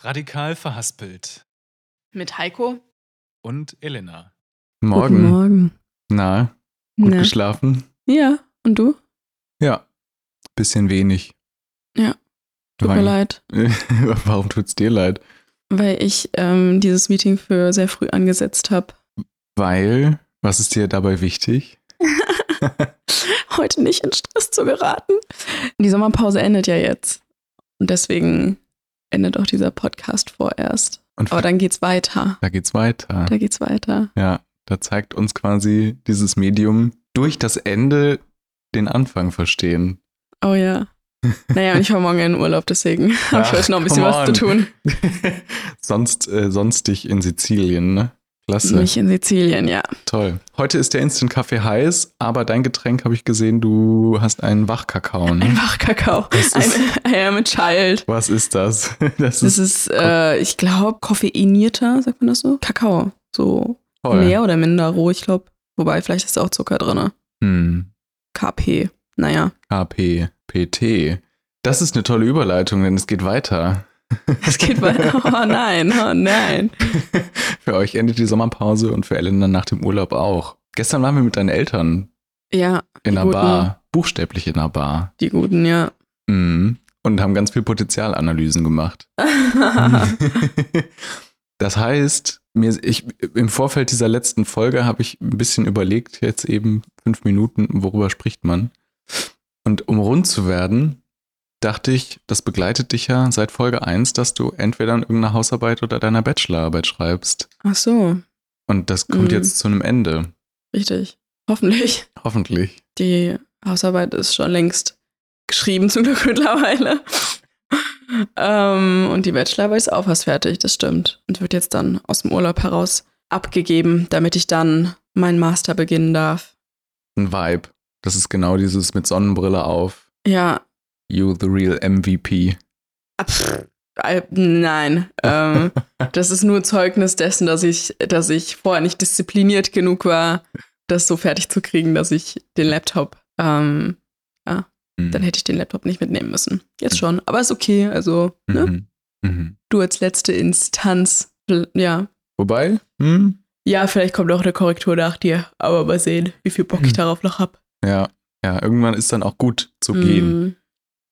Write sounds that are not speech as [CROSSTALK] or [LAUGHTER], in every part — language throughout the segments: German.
Radikal verhaspelt. Mit Heiko? Und Elena. Morgen. Guten Morgen. Na, gut Na. geschlafen? Ja, und du? Ja. Bisschen wenig. Ja, Tut mir Weil- leid, [LAUGHS] Warum tut's dir leid? weil ich ähm, dieses Meeting für sehr früh angesetzt habe. Weil, was ist dir dabei wichtig? [LAUGHS] Heute nicht in Stress zu geraten. Die Sommerpause endet ja jetzt. Und deswegen endet auch dieser Podcast vorerst. Und Aber dann geht's weiter. da geht's weiter. Da geht's weiter. Ja, da zeigt uns quasi dieses Medium durch das Ende den Anfang verstehen. Oh ja. [LAUGHS] Naja, und ich war morgen in den Urlaub, deswegen [LAUGHS] habe ich Ach, heute noch ein bisschen was zu tun. [LAUGHS] sonst, äh, sonstig in Sizilien, ne? Klasse. Nicht in Sizilien, ja. Toll. Heute ist der Instant Kaffee heiß, aber dein Getränk habe ich gesehen, du hast einen Wachkakao. Ne? Ein Wachkakao. Ein I am a child. Was ist das? [LAUGHS] Das Das ist ist, äh, ich glaube, koffeinierter, sagt man das so? Kakao. So toll. mehr oder minder roh, ich glaube. Wobei, vielleicht ist da auch Zucker drin. Hm. KP. Naja, KP, PT. Das ist eine tolle Überleitung, denn es geht weiter. Es geht weiter. Oh nein, oh nein. [LAUGHS] für euch endet die Sommerpause und für Ellen dann nach dem Urlaub auch. Gestern waren wir mit deinen Eltern Ja, in einer guten. Bar, buchstäblich in einer Bar. die guten, ja. Mhm. Und haben ganz viel Potenzialanalysen gemacht. [LAUGHS] das heißt, mir, ich, im Vorfeld dieser letzten Folge habe ich ein bisschen überlegt, jetzt eben fünf Minuten, worüber spricht man. Und um rund zu werden, dachte ich, das begleitet dich ja seit Folge 1, dass du entweder an irgendeiner Hausarbeit oder deiner Bachelorarbeit schreibst. Ach so, Und das kommt Mhm. jetzt zu einem Ende. richtig. Hoffentlich. Hoffentlich. Die Hausarbeit ist schon längst geschrieben, zum Glück [LAUGHS] mittlerweile. ähm, und die Bachelorarbeit ist auch fast fertig, das stimmt. Und wird jetzt dann aus dem Urlaub heraus abgegeben, damit ich dann meinen Master beginnen darf. Ein Vibe. Das ist genau dieses mit Sonnenbrille auf. Ja, You the real MVP. pff, äh, nein. Ähm, [LAUGHS] das ist nur Zeugnis dessen, dass ich, dass ich vorher nicht diszipliniert genug war, das so fertig zu kriegen, dass ich den Laptop, ähm, Mhm. dann hätte ich den Laptop nicht mitnehmen müssen. Jetzt schon, aber ist okay. Also, ne? Mhm. Mhm. du als letzte Instanz, ja. Wobei, hm, Ja, vielleicht kommt auch eine Korrektur nach dir, aber mal sehen, wie viel Bock ich Hm. darauf noch hab. ja, ja, irgendwann ist dann auch gut zu gehen.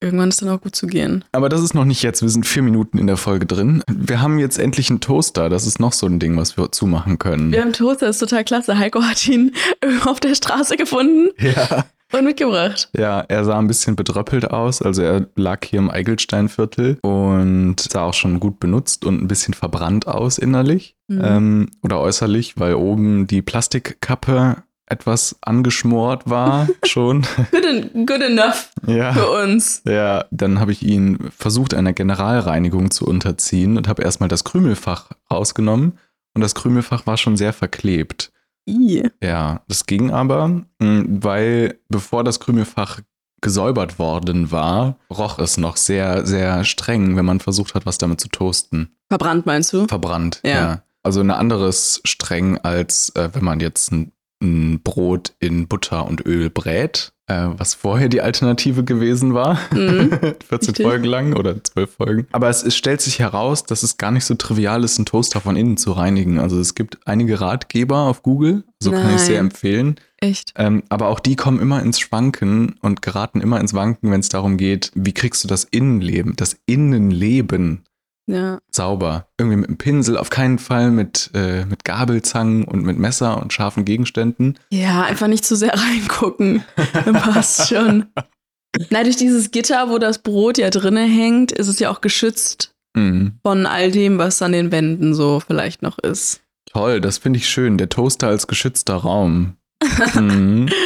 Irgendwann ist dann auch gut zu gehen. Aber das ist noch nicht jetzt. Wir sind vier Minuten in der Folge drin. Wir haben jetzt endlich einen Toaster. Das ist noch so ein Ding, was wir zumachen können. Wir haben Toaster, das ist total klasse. Heiko hat ihn [LAUGHS] auf der Straße gefunden Ja. und mitgebracht. Ja, er sah ein bisschen bedröppelt aus. Also er lag hier im Eigelsteinviertel und sah auch schon gut benutzt und ein bisschen verbrannt aus innerlich Mhm. ähm, oder äußerlich, weil oben die Plastikkappe etwas angeschmort war [LAUGHS] schon. Good, en good enough ja. für uns. Ja, dann habe ich ihn versucht, einer Generalreinigung zu unterziehen und habe erstmal das Krümelfach rausgenommen und das Krümelfach war schon sehr verklebt. I. Ja, das ging aber, mh, weil bevor das Krümelfach gesäubert worden war, roch es noch sehr, sehr streng, wenn man versucht hat, was damit zu toasten. Verbrannt meinst du? Verbrannt, Ja. ja. Also ein anderes streng, als äh, wenn man jetzt ein Brot in Butter und Öl brät, äh, was vorher die Alternative gewesen war. Mhm. [LAUGHS] 14 Richtig. Folgen lang oder 12 Folgen. Aber es, es stellt sich heraus, dass es gar nicht so trivial ist, einen Toaster von innen zu reinigen. Also es gibt einige Ratgeber auf Google, so kann ich sehr Nein. empfehlen. Echt? Ähm, aber auch die kommen immer ins Schwanken und geraten immer ins Wanken, wenn es darum geht, wie kriegst du das Innenleben, das Innenleben Ja. sauber. Irgendwie mit einem Pinsel, auf keinen Fall mit, äh, mit Gabelzangen und mit Messer und scharfen Gegenständen. Ja, einfach nicht zu sehr [LAUGHS] reingucken. Passt schon. Nein, durch dieses Gitter, wo das Brot ja drinne hängt, ist es ja auch geschützt Mhm. von all dem, was an den Wänden so vielleicht noch ist. Toll, das finde ich schön. Der Toaster als geschützter Raum. mhm. [LAUGHS]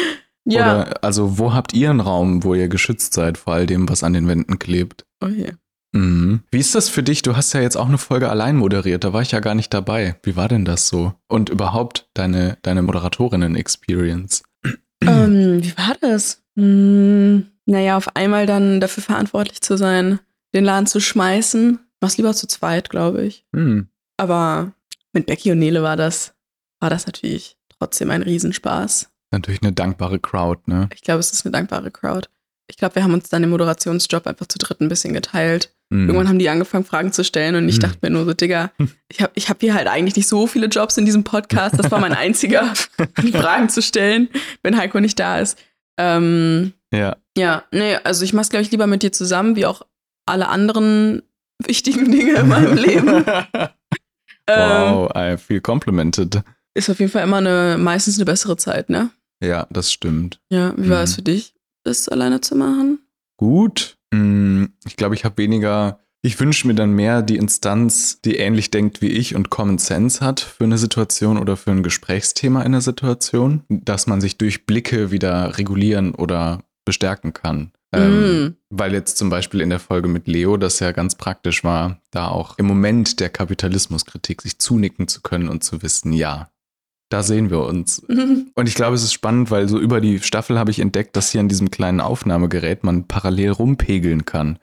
Ja. Oder, also, wo habt ihr einen Raum, wo ihr geschützt seid vor all dem, was an den Wänden klebt? Okay. Mhm. Wie ist das für dich? Du hast ja jetzt auch eine Folge allein moderiert, da war ich ja gar nicht dabei. Wie war denn das so? Und überhaupt deine, deine Moderatorinnen-Experience? ähm, wie war das? Hm, naja, auf einmal dann dafür verantwortlich zu sein, den Laden zu schmeißen. Mach's lieber zu zweit, glaube ich. Hm. Aber mit Becky und Nele war das, war das natürlich trotzdem ein Riesenspaß. Natürlich eine dankbare Crowd, ne? Ich glaube, es ist eine dankbare Crowd. Ich glaube, wir haben uns dann den Moderationsjob einfach zu dritt ein bisschen geteilt. Mhm. Irgendwann haben die angefangen, Fragen zu stellen und ich Hm. dachte mir nur so, Digga, ich habe ich hab hier halt eigentlich nicht so viele Jobs in diesem Podcast. Das war mein [LAUGHS] einziger, Fragen zu stellen, wenn Heiko nicht da ist. Ähm, Ja. ja, nee, also ich mach's, glaube ich, lieber mit dir zusammen, wie auch alle anderen wichtigen Dinge in meinem Leben. [LAUGHS] Ähm, wow, I feel complimented. ist auf jeden Fall immer eine, meistens eine bessere Zeit, ne? Ja, das stimmt. Ja, wie war Mhm. es für dich, das alleine zu machen? Gut. Mm, Ich glaube, ich habe weniger. Ich wünsche mir dann mehr die Instanz, die ähnlich denkt wie ich und Common Sense hat für eine Situation oder für ein Gesprächsthema in der Situation, dass man sich durch Blicke wieder regulieren oder bestärken kann. Ähm, Mm. Weil jetzt zum Beispiel in der Folge mit Leo das ja ganz praktisch war, da auch im Moment der Kapitalismuskritik sich zunicken zu können und zu wissen, ja, da sehen wir uns. [LAUGHS] Und ich glaube, es ist spannend, weil so über die Staffel habe ich entdeckt, dass hier an diesem kleinen Aufnahmegerät man parallel rumpegeln kann,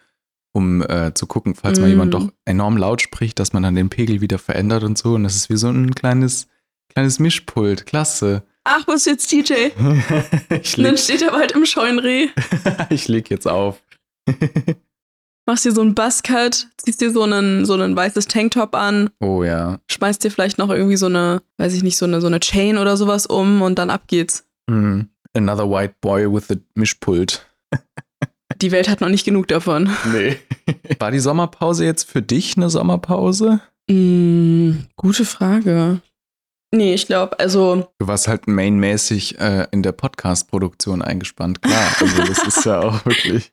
um äh, zu gucken, falls mal Mm. jemand doch enorm laut spricht, dass man dann den Pegel wieder verändert und so. Und das ist wie so ein kleines, kleines Mischpult. Klasse. Ach, wo ist jetzt DJ? [LAUGHS] ich Und dann leg, steht er bald im Scheunenreh. [LAUGHS] ich leg jetzt auf. Machst dir so einen Buzzcut, ziehst dir so einen, so einen weißes Tanktop an, oh ja. schmeißt dir vielleicht noch irgendwie so eine, weiß ich nicht, so eine, so eine Chain oder sowas um und dann ab geht's. Mm. Another white boy with a Mischpult. [LAUGHS] Die Welt hat noch nicht genug davon. Nee. [LAUGHS] War die Sommerpause jetzt für dich eine Sommerpause? Mm, gute Frage. Nee, ich glaube, also, Du warst halt mainmäßig äh, in der Podcast-Produktion eingespannt. Klar, also das ist ja auch wirklich.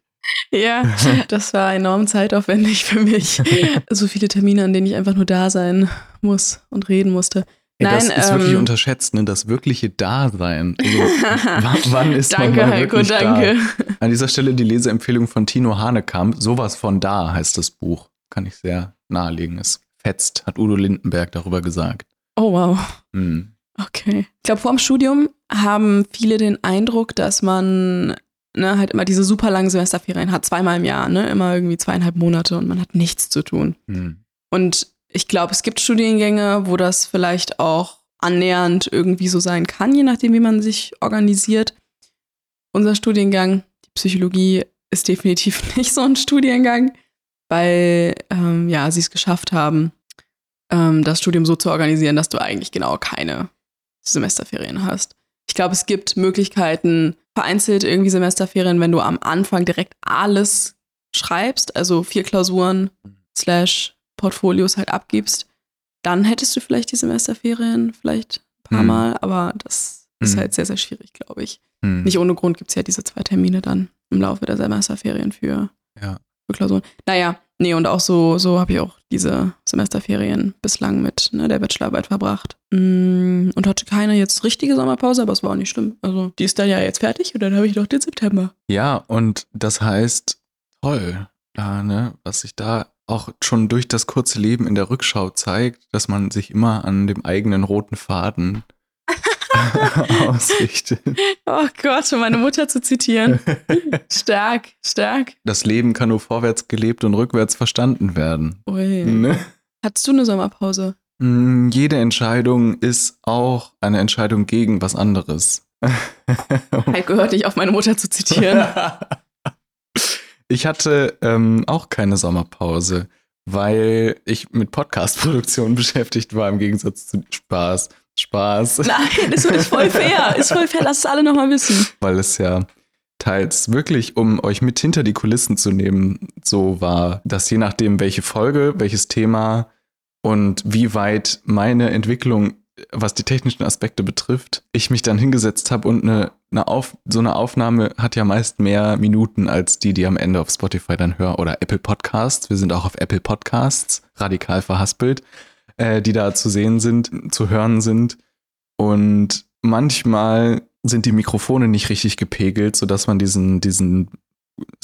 Ja, [LAUGHS] das war enorm zeitaufwendig für mich. [LAUGHS] so viele Termine, an denen ich einfach nur da sein muss und reden musste. Ey, das Nein, ist wirklich ähm, unterschätzt, ne? Das wirkliche Dasein. Also, [LAUGHS] wann, ist danke, man mal Heiko, wirklich danke. Da? An dieser Stelle die Leseempfehlung von Tino Hanekamp. Sowas von da heißt das Buch. Kann ich sehr nahelegen. Es fetzt, hat Udo Lindenberg darüber gesagt. Oh, wow. Hm. Okay. Ich glaube, vor dem Studium haben viele den Eindruck, dass man ne, halt immer diese super langen Semesterferien hat, zweimal im Jahr, ne? Immer irgendwie zweieinhalb Monate und man hat nichts zu tun. Hm. Und ich glaube, es gibt Studiengänge, wo das vielleicht auch annähernd irgendwie so sein kann, je nachdem, wie man sich organisiert. Unser Studiengang, die Psychologie, ist definitiv [LAUGHS] nicht so ein Studiengang, weil ähm, ja, sie es geschafft haben, ähm, das Studium so zu organisieren, dass du eigentlich genau keine Semesterferien hast. Ich glaube, es gibt Möglichkeiten, vereinzelt irgendwie Semesterferien, wenn du am Anfang direkt alles schreibst, also vier Klausuren slash Portfolios halt abgibst, dann hättest du vielleicht die Semesterferien, vielleicht ein paar Mhm. Mal, aber das ist Mhm. halt sehr, sehr schwierig, glaube ich. Hm. Nicht ohne Grund gibt es ja diese zwei Termine dann im Laufe der Semesterferien für, Ja. für Klausuren. Naja, nee, und auch so, so habe ich auch diese Semesterferien bislang mit ne, der Bachelorarbeit verbracht. Mm, Und hatte keine jetzt richtige Sommerpause, aber es war auch nicht schlimm. Also, die ist dann ja jetzt fertig und dann habe ich noch den September. Ja, und das heißt, toll, ja, ne, was sich da auch schon durch das kurze Leben in der Rückschau zeigt, dass man sich immer an dem eigenen roten Faden [LAUGHS] ausrichtet. Oh Gott, um meine Mutter zu zitieren. [LAUGHS] stark, stark. Das Leben kann nur vorwärts gelebt und rückwärts verstanden werden. Ui. Ne? Hattest du eine Sommerpause? Mm, Jede Entscheidung ist auch eine Entscheidung gegen was anderes. [LAUGHS] Heiko hört nicht auf, meine Mutter zu zitieren. Ich hatte ähm, auch keine Sommerpause, weil ich mit Podcast-Produktion beschäftigt war, im Gegensatz zu Spaß. Spaß. [LAUGHS] Nein, ist, ist voll fair. Ist voll fair, lass es alle nochmal wissen. Weil es ja teils wirklich, um euch mit hinter die Kulissen zu nehmen, so war, dass je nachdem, welche Folge, welches Thema und wie weit meine Entwicklung, was die technischen Aspekte betrifft, ich mich dann hingesetzt habe und eine, eine Auf, so eine Aufnahme hat ja meist mehr Minuten als die, die am Ende auf Spotify dann hören oder Apple Podcasts. Wir sind auch auf Apple Podcasts, radikal verhaspelt, äh, die da zu sehen sind, zu hören sind. Und manchmal sind die Mikrofone nicht richtig gepegelt, sodass man diesen, diesen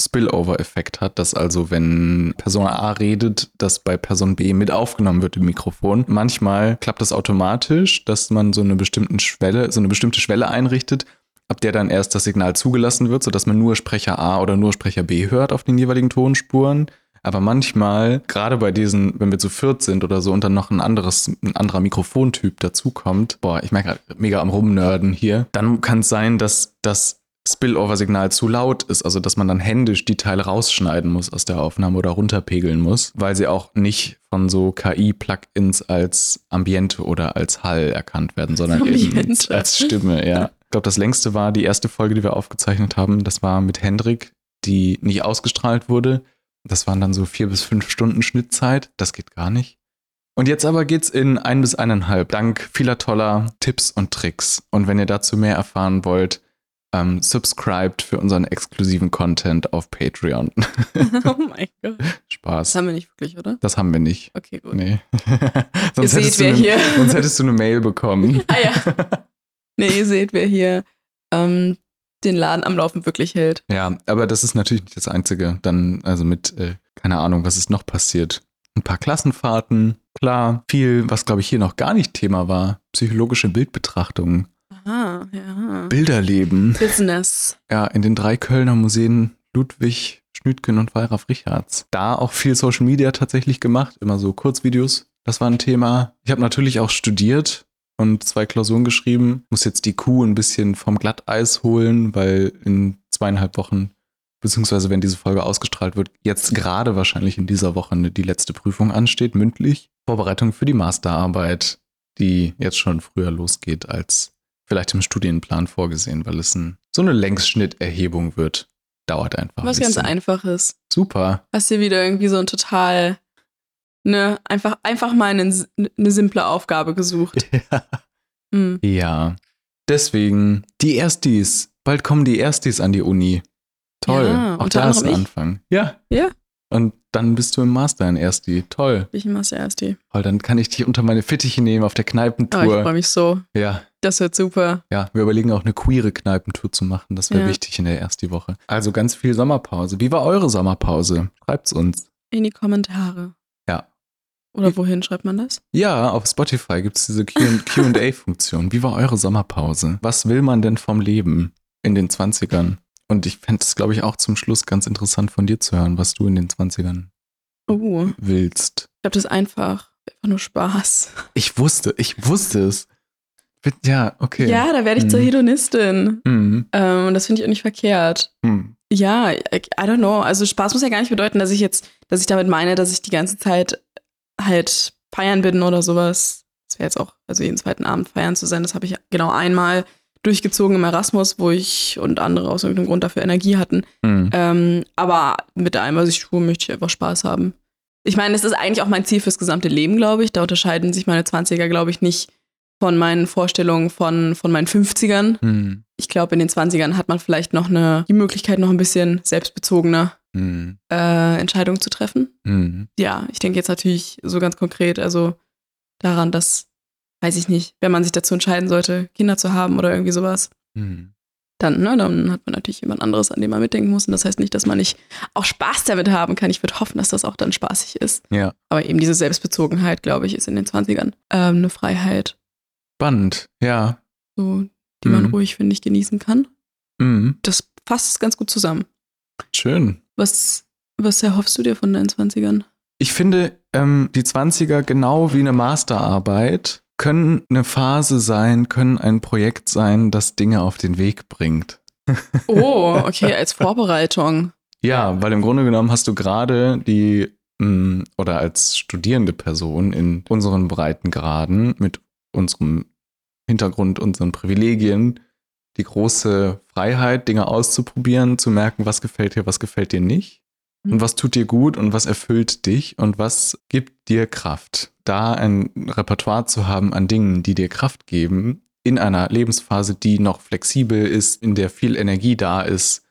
Spillover-Effekt hat, dass also, wenn Person A redet, dass bei Person B mit aufgenommen wird im Mikrofon. Manchmal klappt das automatisch, dass man so eine bestimmte Schwelle, so eine bestimmte Schwelle einrichtet, ab der dann erst das Signal zugelassen wird, sodass man nur Sprecher A oder nur Sprecher B hört auf den jeweiligen Tonspuren. Aber manchmal, gerade bei diesen, wenn wir zu viert sind oder so und dann noch ein anderes, ein anderer Mikrofontyp dazukommt, boah, ich merke gerade mega am Rumnörden hier, dann kann es sein, dass das Spillover-Signal zu laut ist, also dass man dann händisch die Teile rausschneiden muss aus der Aufnahme oder runterpegeln muss, weil sie auch nicht von so KI-Plugins als Ambiente oder als Hall erkannt werden, sondern eben als Stimme, ja. Ich glaube, das längste war die erste Folge, die wir aufgezeichnet haben. Das war mit Hendrik, die nicht ausgestrahlt wurde. Das waren dann so vier bis fünf Stunden Schnittzeit. Das geht gar nicht. Und jetzt aber geht's in ein bis eineinhalb, dank vieler toller Tipps und Tricks. Und wenn ihr dazu mehr erfahren wollt, ähm, subscribed für unseren exklusiven Content auf Patreon. [LAUGHS] oh [LAUGHS] mein Gott. Das Spaß. haben wir nicht wirklich, oder? Das haben wir nicht. Okay, gut. Nee. [LAUGHS] Ihr sonst, seht, hättest du wer eine, hier. sonst hättest du eine Mail bekommen. Ah ja. Nee, ihr seht, wer hier ähm, den Laden am Laufen wirklich hält. Ja, aber das ist natürlich nicht das Einzige. Dann, also mit, äh, keine Ahnung, was ist noch passiert? Ein paar Klassenfahrten, klar. Viel, was glaube ich hier noch gar nicht Thema war. Psychologische Bildbetrachtungen. Aha, ja. Bilderleben. Business. Ja, in den drei Kölner Museen Ludwig, Schnütgen und Wallraf Richards. Da auch viel Social Media tatsächlich gemacht, immer so Kurzvideos. Das war ein Thema. Ich habe natürlich auch studiert und zwei Klausuren geschrieben. Muss jetzt die Kuh ein bisschen vom Glatteis holen, weil in zweieinhalb Wochen, beziehungsweise wenn diese Folge ausgestrahlt wird, jetzt gerade wahrscheinlich in dieser Woche die letzte Prüfung ansteht, mündlich. Vorbereitung für die Masterarbeit, die jetzt schon früher losgeht als vielleicht im Studienplan vorgesehen, weil es ein, so eine Längsschnitterhebung wird. Dauert einfach. Was ein ganz. Einfaches. Super. Hast dir wieder irgendwie so ein total, ne, einfach, einfach mal eine, eine simple Aufgabe gesucht. [LAUGHS] Hm. Ja. Deswegen, die Erstis. Bald kommen die Erstis an die Uni. Toll. Ja, Auch da ist ein. Anfang. Ja. Ja. Und dann bist du im Master in Ersti. Toll. Ich mach's erst die. Toll, dann kann ich dich unter meine Fittiche nehmen auf der Oh, ich Kneipentour. freue mich so. ja, Das wird super. ja. Wir überlegen auch eine queere Kneipentour zu machen. Das wäre Ja. wichtig in der Ersti-Woche. Also ganz viel Sommerpause. Wie war eure Sommerpause? Schreibt's uns. In die Kommentare. Oder wohin schreibt man das? Ja, auf Spotify gibt es diese QA-Funktion. [LAUGHS] Wie war eure Sommerpause? Was will man denn vom Leben in den 20ern? Und ich fände es, glaube ich, auch zum Schluss ganz interessant von dir zu hören, was du in den 20ern Oh, ich willst. glaube, das ist einfach. Einfach nur Spaß. [LAUGHS] Ich wusste, ich wusste es. Ja, okay. Ja, da werde ich zur Mhm. Hedonistin. Mhm. Ähm, und das finde ich auch nicht verkehrt. Mhm. Ja, I, I don't know. Also Spaß muss ja gar nicht bedeuten, dass ich jetzt, dass ich damit meine, dass ich die ganze Zeit halt feiern bin oder sowas. Das wäre jetzt auch, also jeden zweiten Abend feiern zu sein, das habe ich genau einmal durchgezogen im Erasmus, wo ich und andere aus irgendeinem Grund dafür Energie hatten. Mhm. Ähm, aber mit allem, was ich tue, möchte ich einfach Spaß haben. Ich meine, es ist eigentlich auch mein Ziel fürs gesamte Leben, glaube ich. Da unterscheiden sich meine 20er, glaube ich, nicht von meinen Vorstellungen von, von meinen 50ern. Mhm. Ich glaube, in den 20ern hat man vielleicht noch eine, die Möglichkeit, noch ein bisschen selbstbezogener Mhm. äh, Entscheidungen zu treffen. Mhm. Ja, ich denke jetzt natürlich so ganz konkret, also daran, dass, weiß ich nicht, wenn man sich dazu entscheiden sollte, Kinder zu haben oder irgendwie sowas, Mhm. dann, ne, dann hat man natürlich jemand anderes, an dem man mitdenken muss. Und das heißt nicht, dass man nicht auch Spaß damit haben kann. Ich würde hoffen, dass das auch dann spaßig ist. Ja, Aber eben diese Selbstbezogenheit, glaube ich, ist in den 20ern ähm, eine Freiheit, spannend. Ja. so, die man Mhm. ruhig, finde ich, genießen kann. Mhm. Das fasst es ganz gut zusammen. Schön. Was, was erhoffst du dir von deinen 20ern? Ich finde, ähm, die 20er genau wie eine Masterarbeit können eine Phase sein, können ein Projekt sein, das Dinge auf den Weg bringt. Oh, okay, [LAUGHS] als Vorbereitung. Ja, weil im Grunde genommen hast du gerade die mh, oder als studierende Person in unseren Breitengraden mit unserem Hintergrund, unseren Privilegien, die große Freiheit, Dinge auszuprobieren, zu merken, was gefällt dir, was gefällt dir nicht. Und was tut dir gut und was erfüllt dich und was gibt dir Kraft? Da ein Repertoire zu haben an Dingen, die dir Kraft geben, in einer Lebensphase, die noch flexibel ist, in der viel Energie da ist,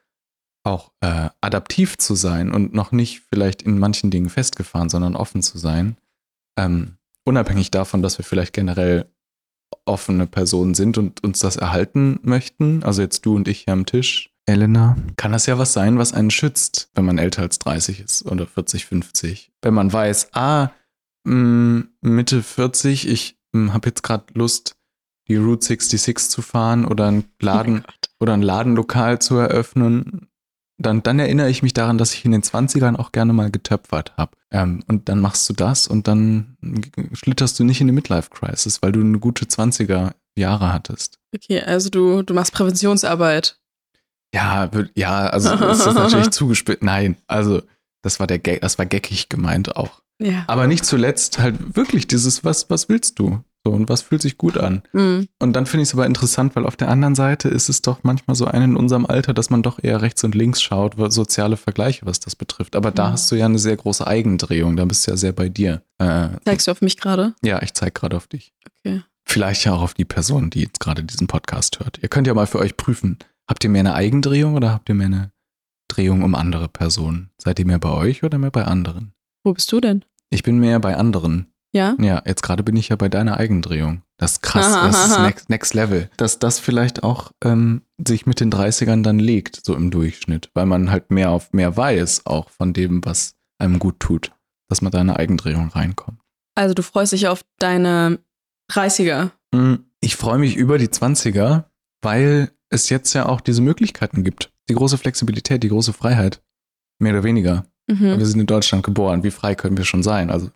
auch äh, adaptiv zu sein und noch nicht vielleicht in manchen Dingen festgefahren, sondern offen zu sein. Ähm, unabhängig davon, dass wir vielleicht generell offene Personen sind und uns das erhalten möchten, also jetzt du und ich hier am Tisch, Elena, kann das ja was sein, was einen schützt, wenn man älter als 30 ist oder 40, 50. Wenn man weiß, ah, mh, Mitte 40, ich habe jetzt gerade Lust, die Route 66 zu fahren oder einen Laden Oh mein Gott. oder ein Ladenlokal zu eröffnen, dann, dann erinnere ich mich daran, dass ich in den 20ern auch gerne mal getöpfert habe. Ähm, und dann machst du das und dann schlitterst du nicht in die Midlife-Crisis, weil du eine gute 20er Jahre hattest. Okay, also du, du machst Präventionsarbeit. Ja, ja, also ist das natürlich [LAUGHS] zugespitzt. Nein, also das war der Gag, das war geckig gemeint auch. Ja. Aber nicht zuletzt halt wirklich dieses, was, was willst du? So, und was fühlt sich gut an? Mhm. Und dann finde ich es aber interessant, weil auf der anderen Seite ist es doch manchmal so ein in unserem Alter, dass man doch eher rechts und links schaut, soziale Vergleiche, was das betrifft. Aber da Mhm. hast du ja eine sehr große Eigendrehung, da bist du ja sehr bei dir. Äh, Zeigst du auf mich gerade? ja, ich zeige gerade auf dich. Okay. Vielleicht ja auch auf die Person, die jetzt gerade diesen Podcast hört. Ihr könnt ja mal für euch prüfen, habt ihr mehr eine Eigendrehung oder habt ihr mehr eine Drehung um andere Personen? Seid ihr mehr bei euch oder mehr bei anderen? Wo bist du denn? Ich bin mehr bei anderen. Ja? Ja, jetzt gerade bin ich ja bei deiner Eigendrehung. Das ist krass, Aha, das ist aha. next, next Level. Dass das vielleicht auch ähm, sich mit den 30ern dann legt, so im Durchschnitt, weil man halt mehr auf mehr weiß, auch von dem, was einem gut tut, dass man da in eine Eigendrehung reinkommt. Also du freust dich auf deine 30er. Mm, Ich freue mich über die 20er, weil es jetzt ja auch diese Möglichkeiten gibt. Die große Flexibilität, die große Freiheit. Mehr oder weniger. Mhm. Wir sind in Deutschland geboren. Wie frei können wir schon sein? Also,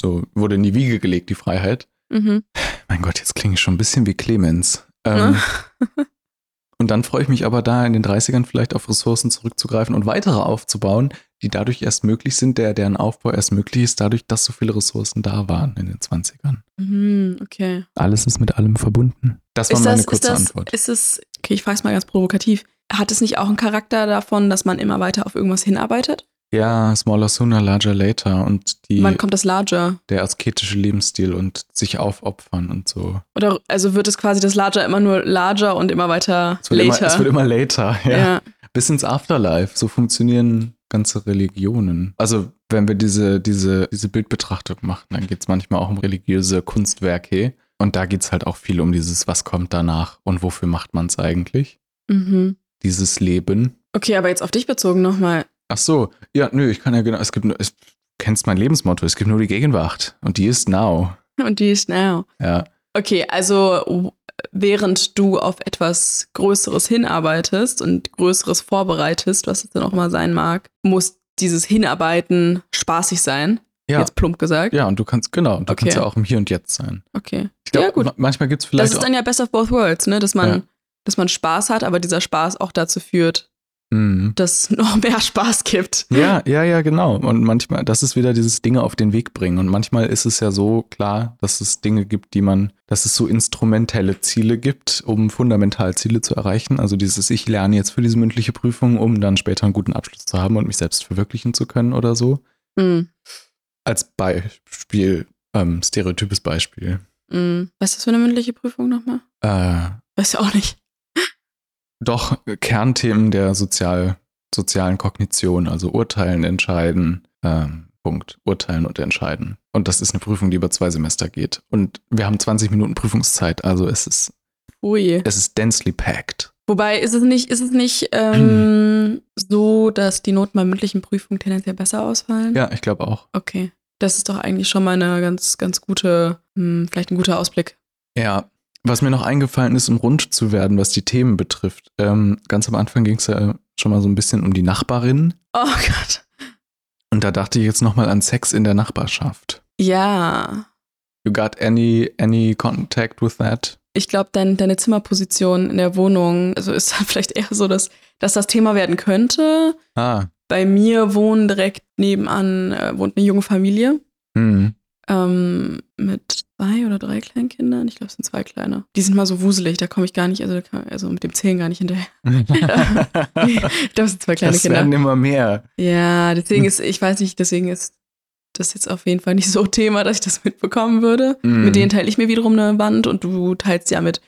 so wurde in die Wiege gelegt, die Freiheit. Mhm. Mein Gott, jetzt klinge ich schon ein bisschen wie Clemens. Ähm, [LAUGHS] und dann freue ich mich aber da in den 30ern vielleicht auf Ressourcen zurückzugreifen und weitere aufzubauen, die dadurch erst möglich sind, der, deren Aufbau erst möglich ist, dadurch, dass so viele Ressourcen da waren in den 20ern. Mhm, okay. Alles ist mit allem verbunden. Das war Ist meine das, ist kurze das, Antwort. ist es, okay, ich frage es mal ganz provokativ. Hat es nicht auch einen Charakter davon, dass man immer weiter auf irgendwas hinarbeitet? Ja, smaller sooner, larger later und die, Wann kommt das Larger? der asketische Lebensstil und sich aufopfern und so. Oder also wird es quasi das Larger immer nur larger und immer weiter Es later? Immer, es wird immer later, [LAUGHS] ja. ja. Bis ins Afterlife. So funktionieren ganze Religionen. Also, wenn wir diese, diese, diese Bildbetrachtung machen, dann geht es manchmal auch um religiöse Kunstwerke. Und da geht es halt auch viel um dieses, was kommt danach und wofür macht man es eigentlich? Mhm. Dieses Leben. Okay, aber jetzt auf dich bezogen nochmal. Ach so, ja, nö, ich kann ja genau, es gibt nur, es, kennst mein Lebensmotto, es gibt nur die Gegenwart und die ist now. [LAUGHS] Und die ist now. Ja. Okay, also während du auf etwas Größeres hinarbeitest und Größeres vorbereitest, was es dann auch mal sein mag, muss dieses Hinarbeiten spaßig sein. Ja. Jetzt plump gesagt. Ja, und du kannst, genau, du Okay. kannst ja auch im Hier und Jetzt sein. Okay. Ich glaub, ja, gut. ma- Manchmal gibt es Das vielleicht ist dann ja best of both worlds, ne? Dass man, Ja. dass man Spaß hat, aber dieser Spaß auch dazu führt, Mhm. dass es noch [LAUGHS] mehr Spaß gibt. Ja, ja, ja, genau. Und manchmal, das ist wieder dieses Dinge auf den Weg bringen. Und manchmal ist es ja so klar, dass es Dinge gibt, die man, dass es so instrumentelle Ziele gibt, um Fundamentalziele zu erreichen. Also dieses, ich lerne jetzt für diese mündliche Prüfung, um dann später einen guten Abschluss zu haben und mich selbst verwirklichen zu können oder so. Mhm. Als Beispiel, ähm, stereotypes Beispiel. Mhm. Was ist das für eine mündliche Prüfung nochmal? Äh, Weiß ja auch nicht. Doch Kernthemen der sozial, sozialen Kognition, also urteilen, entscheiden, ähm, Punkt, urteilen und entscheiden. Und das ist eine Prüfung, die über zwei Semester geht. Und wir haben 20 Minuten Prüfungszeit, also es ist, Ui. es ist densely packed. Wobei, ist es nicht, ist es nicht ähm, [CLEARS THROAT] so, dass die Noten bei mündlichen Prüfungen tendenziell besser ausfallen? Ja, ich glaube auch. Okay. Das ist doch eigentlich schon mal eine ganz, ganz gute, hm, vielleicht ein guter Ausblick. Ja, was mir noch eingefallen ist, um rund zu werden, was die Themen betrifft. Ähm, ganz am Anfang ging es ja schon mal so ein bisschen um die Nachbarin. Oh Gott. Und da dachte ich jetzt nochmal an Sex in der Nachbarschaft. Ja. You got any, any contact with that? Ich glaube, dein, deine Zimmerposition in der Wohnung, also ist [LAUGHS] dann vielleicht eher so, dass, dass das Thema werden könnte. Ah, Bei mir wohnen direkt nebenan, äh, wohnt eine junge Familie hm. ähm, mit zwei oder drei kleinen Kindern. Ich glaube, es sind zwei kleine. Die sind mal so wuselig, da komme ich gar nicht, also, kann- also mit dem Zählen gar nicht hinterher. [LAUGHS] ich glaube, es sind zwei kleine das Kinder. werden immer mehr. Ja, deswegen ist, ich weiß nicht, deswegen ist das jetzt auf jeden Fall nicht so Thema, dass ich das mitbekommen würde. Mhm. Mit denen teile ich mir wiederum eine Wand und du teilst ja mit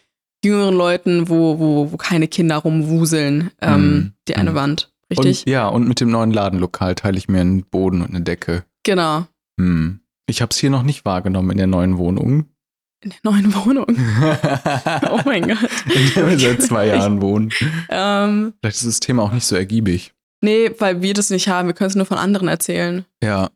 jüngeren Leuten, wo, wo, wo keine Kinder rumwuseln, ähm, Mhm. die eine Mhm. Wand. Richtig? Und, ja, und mit dem neuen Ladenlokal teile ich mir einen Boden und eine Decke. Genau. Hm. Ich habe es hier noch nicht wahrgenommen in der neuen Wohnung. In der neuen Wohnung. [LAUGHS] Oh mein Gott. In der wir seit zwei Jahren wohnen. Ähm, Vielleicht ist das Thema auch nicht so ergiebig. nee, weil wir das nicht haben. Wir können es nur von anderen erzählen. Ja.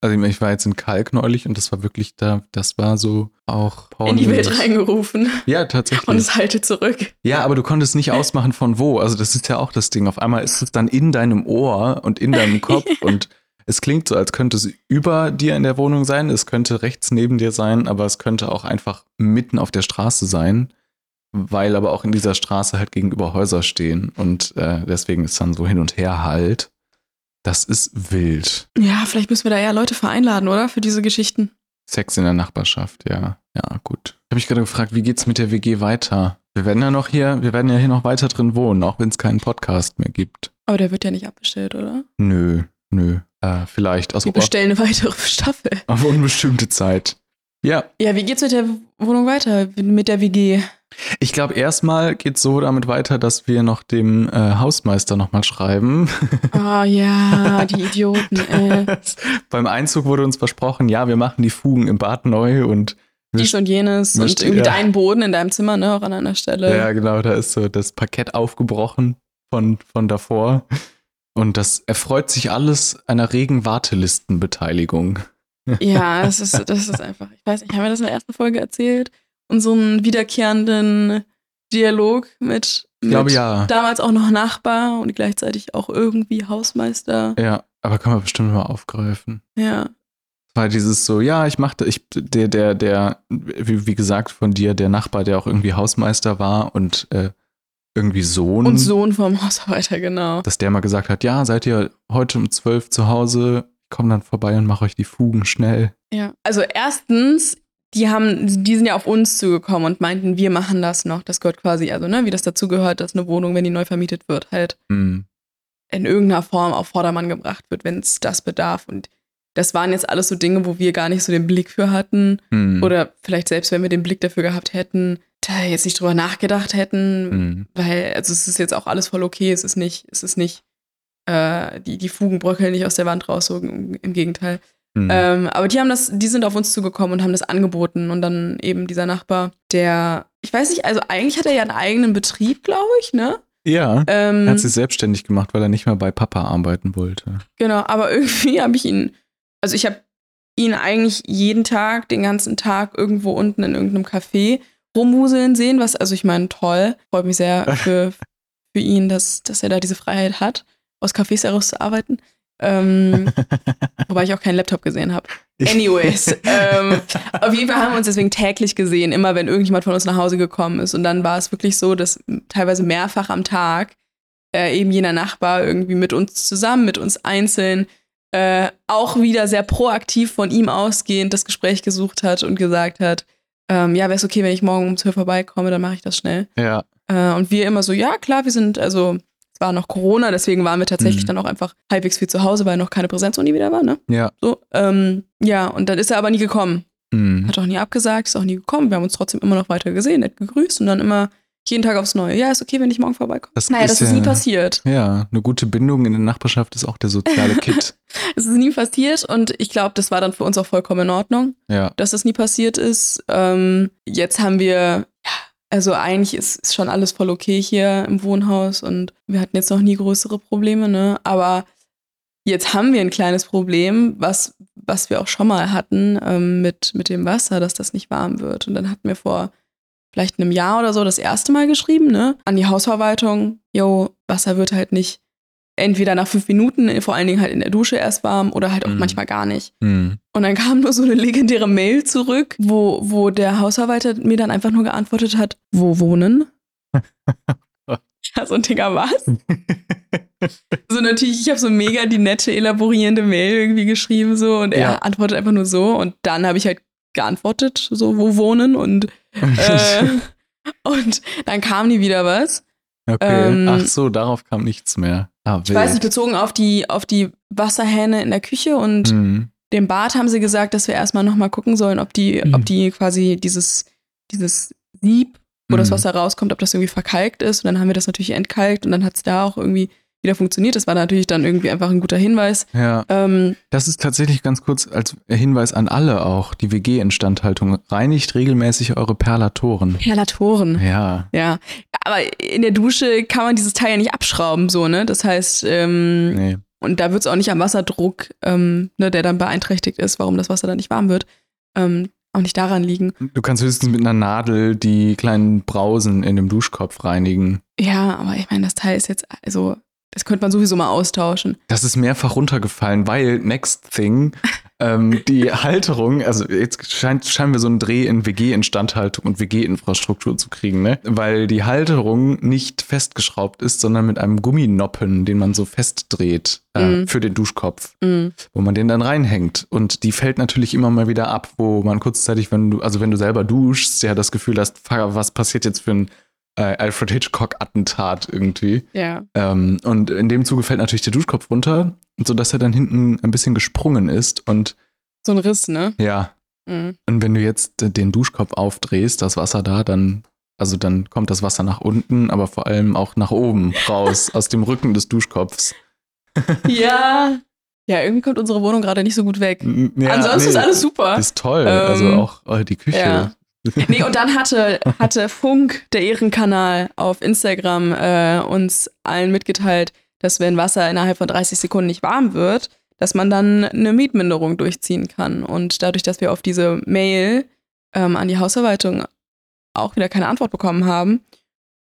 Also ich war jetzt in Kalk neulich und das war wirklich da, das war so auch In die Welt reingerufen. Ja, tatsächlich. Und es halte zurück. Ja, aber du konntest nicht ausmachen von wo. Also das ist ja auch das Ding. Auf einmal ist es dann in deinem Ohr und in deinem Kopf [LAUGHS] und es klingt so, als könnte es über dir in der Wohnung sein. Es könnte rechts neben dir sein, aber es könnte auch einfach mitten auf der Straße sein. weil aber auch in dieser Straße halt gegenüber Häuser stehen und äh, deswegen ist dann so hin und her halt. Das ist wild. Ja, vielleicht müssen wir da eher Leute vereinladen, oder? Für diese Geschichten. Sex in der Nachbarschaft, ja. Ja, gut. Ich habe mich gerade gefragt, wie geht's mit der WG weiter? Wir werden ja noch hier, wir werden ja hier noch weiter drin wohnen, auch wenn es keinen Podcast mehr gibt. Aber der wird ja nicht abbestellt, oder? Nö, nö. Äh, vielleicht aus Wir bestellen eine weitere Staffel. [LAUGHS] auf unbestimmte Zeit. Ja, Ja, wie geht's mit der Wohnung weiter? Mit der WG? ich glaube, erstmal geht's so damit weiter, dass wir noch dem äh, Hausmeister nochmal schreiben. Oh ja, [LAUGHS] die Idioten, ey. Beim Einzug wurde uns versprochen, ja, wir machen die Fugen im Bad neu und Dies und jenes und irgendwie ja. dein Boden in deinem Zimmer, ne, auch an einer Stelle. Ja, genau, da ist so das Parkett aufgebrochen von, von davor. Und das erfreut sich alles einer regen Wartelistenbeteiligung. Ja, [LAUGHS] das ist, das ist einfach, ich weiß nicht, haben wir das in der ersten Folge erzählt? Unseren wiederkehrenden Dialog mit, Ich glaube mit ja. damals auch noch Nachbar und gleichzeitig auch irgendwie Hausmeister. Ja, aber kann man bestimmt mal aufgreifen. Ja. Weil dieses so, ja, ich machte, ich, der, der, der, wie, wie gesagt, von dir, der Nachbar, der auch irgendwie Hausmeister war und äh, irgendwie Sohn, Und Sohn vom Hausarbeiter, genau. dass der mal gesagt hat, ja, seid ihr heute um zwölf zu Hause, ich komme dann vorbei und mache euch die Fugen schnell. Ja. Also erstens, die haben, die sind ja auf uns zugekommen und meinten, wir machen das noch. Das gehört quasi, also ne, wie das dazugehört, dass eine Wohnung, wenn die neu vermietet wird, halt Hm. in irgendeiner Form auf Vordermann gebracht wird, wenn es das bedarf. Und das waren jetzt alles so Dinge, wo wir gar nicht so den Blick für hatten. Hm. Oder vielleicht selbst, wenn wir den Blick dafür gehabt hätten, da jetzt nicht drüber nachgedacht hätten. Hm. Weil, also es ist jetzt auch alles voll okay. Es ist nicht, es ist nicht, äh, die, die Fugen bröckeln nicht aus der Wand raus, so im, im Gegenteil. Hm. Ähm, aber die haben das, die sind auf uns zugekommen und haben das angeboten. Und dann eben dieser Nachbar, der, ich weiß nicht, also eigentlich hat er ja einen eigenen Betrieb, glaube ich, ne? ja, Ähm, er hat sich selbstständig gemacht, weil er nicht mehr bei Papa arbeiten wollte. Genau, aber [LAUGHS] irgendwie habe ich ihn, also ich habe ihn eigentlich jeden Tag, den ganzen Tag irgendwo unten in irgendeinem Café rummuseln sehen, was, also ich meine, toll. Freut mich sehr [LAUGHS] für, für ihn, dass, dass er da diese Freiheit hat, aus Cafés heraus zu arbeiten. Ähm, [LAUGHS] wobei ich auch keinen Laptop gesehen habe. Anyways, [LAUGHS] ähm, auf jeden Fall haben wir uns deswegen täglich gesehen, immer wenn irgendjemand von uns nach Hause gekommen ist. Und dann war es wirklich so, dass teilweise mehrfach am Tag äh, eben jener Nachbar irgendwie mit uns zusammen, mit uns einzeln, äh, auch wieder sehr proaktiv von ihm ausgehend das Gespräch gesucht hat und gesagt hat, ähm, ja, wäre es okay, wenn ich morgen um 12 vorbeikomme, dann mache ich das schnell. ja, Äh, und wir immer so, ja, klar, wir sind, also es war noch Corona, deswegen waren wir tatsächlich Mhm. dann auch einfach halbwegs viel zu Hause, weil noch keine Präsenzuni wieder war, ne? ja. So, ähm, ja, und dann ist er aber nie gekommen. Hm. Hat auch nie abgesagt, ist auch nie gekommen. Wir haben uns trotzdem immer noch weiter gesehen, nett gegrüßt und dann immer jeden Tag aufs Neue. Ja, ist okay, wenn ich morgen vorbeikomme. Das naja, ist das ist ja- nie passiert. Ja, eine gute Bindung in der Nachbarschaft ist auch der soziale Kit. [LAUGHS] Es ist nie passiert und ich glaube, das war dann für uns auch vollkommen in Ordnung, ja. dass das nie passiert ist. Ähm, jetzt haben wir, also eigentlich ist, ist schon alles voll okay hier im Wohnhaus und wir hatten jetzt noch nie größere Probleme, ne? Aber jetzt haben wir ein kleines Problem, was, was wir auch schon mal hatten ähm, mit, mit dem Wasser, dass das nicht warm wird. Und dann hatten wir vor vielleicht einem Jahr oder so das erste Mal geschrieben, ne? An die Hausverwaltung, yo, Wasser wird halt nicht entweder nach fünf Minuten, vor allen Dingen halt in der Dusche erst warm oder halt auch Mhm. manchmal gar nicht. Hm. Und dann kam nur so eine legendäre Mail zurück, wo, wo der Hausverwalter mir dann einfach nur geantwortet hat, wo wohnen? [LAUGHS] ja, so ein Dinger, was? so natürlich, ich habe so mega die nette, elaborierende Mail irgendwie geschrieben so und er Ja. antwortet einfach nur so und dann habe ich halt geantwortet, so wo wohnen und [LAUGHS] äh, und dann kam nie wieder was. okay. ähm, Ach so, darauf kam nichts mehr. Ah, Ich weiß nicht, bezogen auf die, auf die Wasserhähne in der Küche und Hm. dem Bad haben sie gesagt, dass wir erstmal nochmal gucken sollen, ob die, Mhm. ob die quasi dieses, dieses Sieb, wo das Mhm. Wasser rauskommt, ob das irgendwie verkalkt ist. Und dann haben wir das natürlich entkalkt und dann hat es da auch irgendwie wieder funktioniert. Das war natürlich dann irgendwie einfach ein guter Hinweis. Ja, Ähm, das ist tatsächlich ganz kurz als Hinweis an alle auch, die WG-Instandhaltung. Reinigt regelmäßig eure Perlatoren. Perlatoren. Ja. Ja. Aber in der Dusche kann man dieses Teil ja nicht abschrauben, so, ne? Das heißt, ähm, Nee. Und da wird es auch nicht am Wasserdruck, ähm, ne, der dann beeinträchtigt ist, warum das Wasser dann nicht warm wird, ähm, auch nicht daran liegen. Du kannst höchstens mit einer Nadel die kleinen Brausen in dem Duschkopf reinigen. Ja, aber ich meine, das Teil ist jetzt, also, das könnte man sowieso mal austauschen. Das ist mehrfach runtergefallen, weil Next Thing, ähm, [LAUGHS] die Halterung, also jetzt scheint, scheinen wir so einen Dreh in WG-Instandhaltung und WG-Infrastruktur zu kriegen, ne? Weil die Halterung nicht festgeschraubt ist, sondern mit einem Gumminoppen, den man so festdreht äh, Mhm. für den Duschkopf, Mhm. wo man den dann reinhängt. Und die fällt natürlich immer mal wieder ab, wo man kurzzeitig, wenn du, also wenn du selber duschst, ja das Gefühl hast, was passiert jetzt für ein Alfred Hitchcock-Attentat irgendwie. Ja. Ähm, und in dem Zuge fällt natürlich der Duschkopf runter, sodass er dann hinten ein bisschen gesprungen ist. Und So ein Riss, ne? ja, Mhm. und wenn du jetzt äh, den Duschkopf aufdrehst, das Wasser da, dann, also dann kommt das Wasser nach unten, aber vor allem auch nach oben raus, [LAUGHS] aus dem Rücken des Duschkopfs. Ja. [LAUGHS] Ja, irgendwie kommt unsere Wohnung gerade nicht so gut weg. Ja, Ansonsten nee, ist alles super. Ist toll. Ähm, also auch äh, die Küche. ja. [LAUGHS] Nee, und dann hatte, hatte Funk, der Ehrenkanal, auf Instagram äh, uns allen mitgeteilt, dass wenn Wasser innerhalb von 30 Sekunden nicht warm wird, dass man dann eine Mietminderung durchziehen kann. Und dadurch, dass wir auf diese Mail ähm, an die Hausverwaltung auch wieder keine Antwort bekommen haben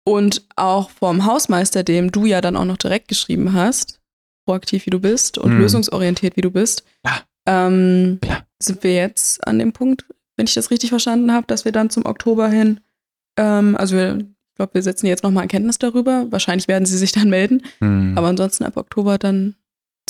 und auch vom Hausmeister, dem du ja dann auch noch direkt geschrieben hast, proaktiv wie du bist und Mhm. lösungsorientiert wie du bist, Ja. ähm, Ja. sind wir jetzt an dem Punkt, wenn ich das richtig verstanden habe, dass wir dann zum Oktober hin, ähm, also wir, ich glaube, wir setzen jetzt nochmal in Kenntnis darüber. Wahrscheinlich werden sie sich dann melden, Hm. aber ansonsten ab Oktober dann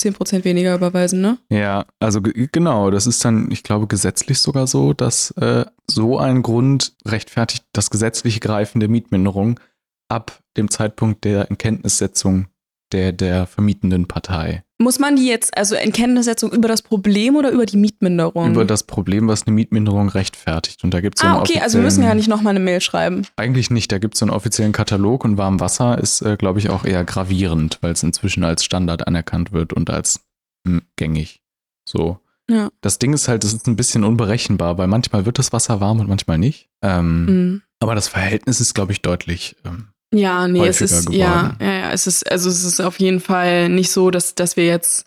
10% weniger überweisen, ne? Ja, also ge- genau, das ist dann, ich glaube, gesetzlich sogar so, dass äh, so ein Grund rechtfertigt das gesetzliche Greifen der Mietminderung ab dem Zeitpunkt der Inkenntnissetzung der, der vermietenden Partei. Muss man die jetzt, also in Kenntnissetzung über das Problem oder über die Mietminderung? Über das Problem, was eine Mietminderung rechtfertigt. Und da gibt es so ah, okay, also wir müssen ja nicht nochmal eine Mail schreiben. Eigentlich nicht, da gibt es so einen offiziellen Katalog und Warmwasser ist, äh, glaube ich, auch eher gravierend, weil es inzwischen als Standard anerkannt wird und als hm, gängig. So. Ja. Das Ding ist halt, es ist ein bisschen unberechenbar, weil manchmal wird das Wasser warm und manchmal nicht. Ähm, Mhm. Aber das Verhältnis ist, glaube ich, deutlich. Ähm, Ja, nee, es ist, ja, geworden. ja, ja, es ist, also es ist auf jeden Fall nicht so, dass, dass wir jetzt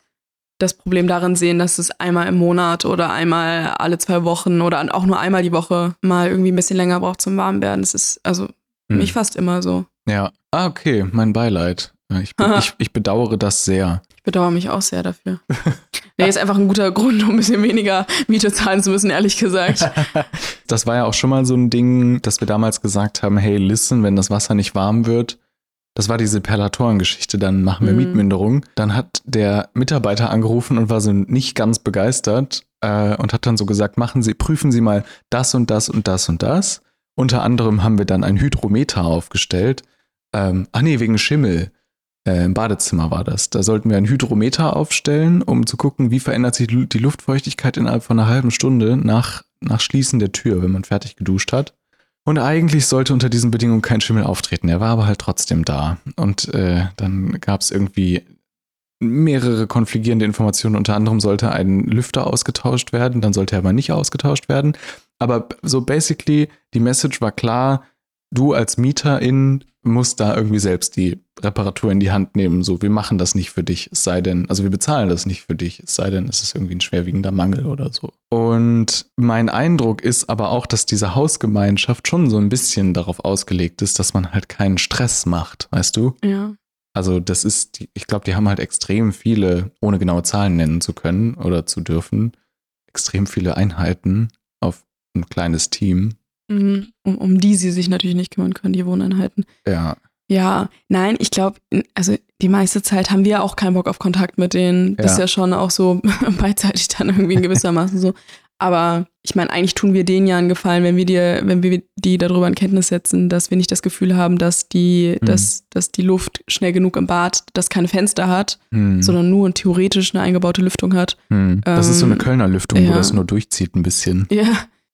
das Problem darin sehen, dass es einmal im Monat oder einmal alle zwei Wochen oder auch nur einmal die Woche mal irgendwie ein bisschen länger braucht zum Warmwerden. Es ist also hm. mich fast immer so. Ja. Ah, okay, mein Beileid. Ich, ich, [LAUGHS] ich bedauere das sehr. Ich bedauere mich auch sehr dafür. nee, ist einfach ein guter Grund, um ein bisschen weniger Miete zahlen zu müssen, ehrlich gesagt. [LAUGHS] Das war ja auch schon mal so ein Ding, dass wir damals gesagt haben, hey, listen, wenn das Wasser nicht warm wird, das war diese Perlatoren-Geschichte, dann machen wir Mhm. Mietminderung. Dann hat der Mitarbeiter angerufen und war so nicht ganz begeistert äh, und hat dann so gesagt, machen Sie, prüfen Sie mal das und das und das und das. Unter anderem haben wir dann ein Hydrometer aufgestellt. Ähm, ach nee, wegen Schimmel. Äh, Im Badezimmer war das. Da sollten wir ein Hydrometer aufstellen, um zu gucken, wie verändert sich die die Luftfeuchtigkeit innerhalb von einer halben Stunde nach, nach Schließen der Tür, wenn man fertig geduscht hat. Und eigentlich sollte unter diesen Bedingungen kein Schimmel auftreten. Er war aber halt trotzdem da. Und äh, dann gab es irgendwie mehrere konfligierende Informationen. Unter anderem sollte ein Lüfter ausgetauscht werden, dann sollte er aber nicht ausgetauscht werden. Aber so basically, die Message war klar, du als Mieterin musst da irgendwie selbst die Reparatur in die Hand nehmen. So, wir machen das nicht für dich, es sei denn, also wir bezahlen das nicht für dich, es sei denn, es ist irgendwie ein schwerwiegender Mangel oder so. Und mein Eindruck ist aber auch, dass diese Hausgemeinschaft schon so ein bisschen darauf ausgelegt ist, dass man halt keinen Stress macht, weißt du? ja. Also das ist, ich glaube, die haben halt extrem viele, ohne genaue Zahlen nennen zu können oder zu dürfen, extrem viele Einheiten auf ein kleines Team. Mhm. Um, um die sie sich natürlich nicht kümmern können, die Wohneinheiten. Ja, Ja, nein, ich glaube, also die meiste Zeit haben wir auch keinen Bock auf Kontakt mit denen. Das ist Ja. ja schon auch so [LAUGHS] beidseitig dann irgendwie in gewissermaßen so. Aber ich meine, eigentlich tun wir denen ja einen Gefallen, wenn wir dir, wenn wir die darüber in Kenntnis setzen, dass wir nicht das Gefühl haben, dass die, Mhm. dass, dass die Luft schnell genug im Bad, das keine Fenster hat, hm. sondern nur theoretisch eine eingebaute Lüftung hat. hm. das ist so eine ähm, Kölner Lüftung, wo ja. das nur durchzieht ein bisschen. Ja,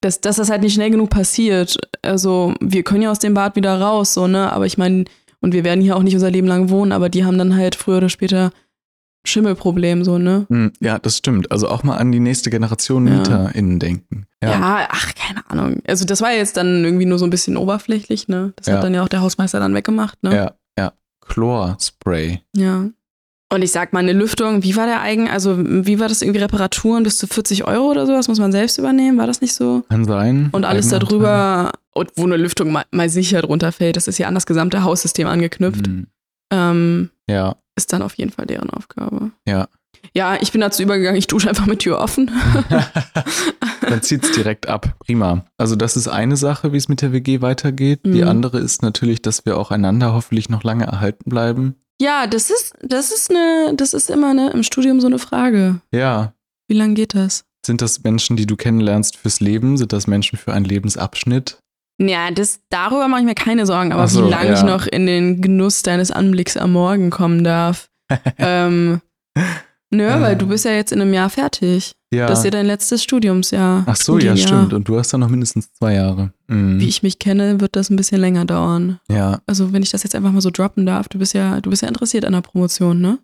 dass, dass das halt nicht schnell genug passiert. Also, wir können ja aus dem Bad wieder raus, so, ne? Aber ich meine, und wir werden hier auch nicht unser Leben lang wohnen, aber die haben dann halt früher oder später Schimmelproblem, so, ne? Hm, Ja, das stimmt. Also auch mal an die nächste Generation Ja. MieterInnen denken. Ja. ach, keine Ahnung. Also, das war jetzt dann irgendwie nur so ein bisschen oberflächlich, ne? Das Ja. hat dann ja auch der Hausmeister dann weggemacht, ne? ja, ja. Chlorspray. Ja. Und ich sag mal, eine Lüftung, wie war der eigen, also wie war das irgendwie Reparaturen bis zu 40 Euro oder sowas? Muss man selbst übernehmen? War das nicht so? Kann sein. Und alles darüber, und wo eine Lüftung mal, mal sicher drunter fällt, das ist ja an das gesamte Haussystem angeknüpft, Hm. ähm, Ja, ist dann auf jeden Fall deren Aufgabe. Ja. Ja, ich bin dazu übergegangen, ich dusche einfach mit Tür offen. [LAUGHS] Dann zieht es direkt ab. Prima. Also das ist eine Sache, wie es mit der WG weitergeht. Die Mhm. andere ist natürlich, dass wir auch einander hoffentlich noch lange erhalten bleiben. Ja, das ist, das ist eine, das ist immer ne, im Studium so eine Frage. Ja. Wie lange geht das? Sind das Menschen, die du kennenlernst fürs Leben? Sind das Menschen für einen Lebensabschnitt? Ja, das, darüber mache ich mir keine Sorgen, aber so, wie lange ja. ich noch in den Genuss deines Anblicks am Morgen kommen darf. [LAUGHS] ähm, nö, Äh. weil du bist ja jetzt in einem Jahr fertig. Ja. Das ist ja dein letztes Studiumsjahr. Ach so, ja, Studienjahr. stimmt. Und du hast dann noch mindestens zwei Jahre. Mhm. Wie ich mich kenne, wird das ein bisschen länger dauern. Ja, Also, wenn ich das jetzt einfach mal so droppen darf, du bist ja, du bist ja interessiert an der Promotion, ne?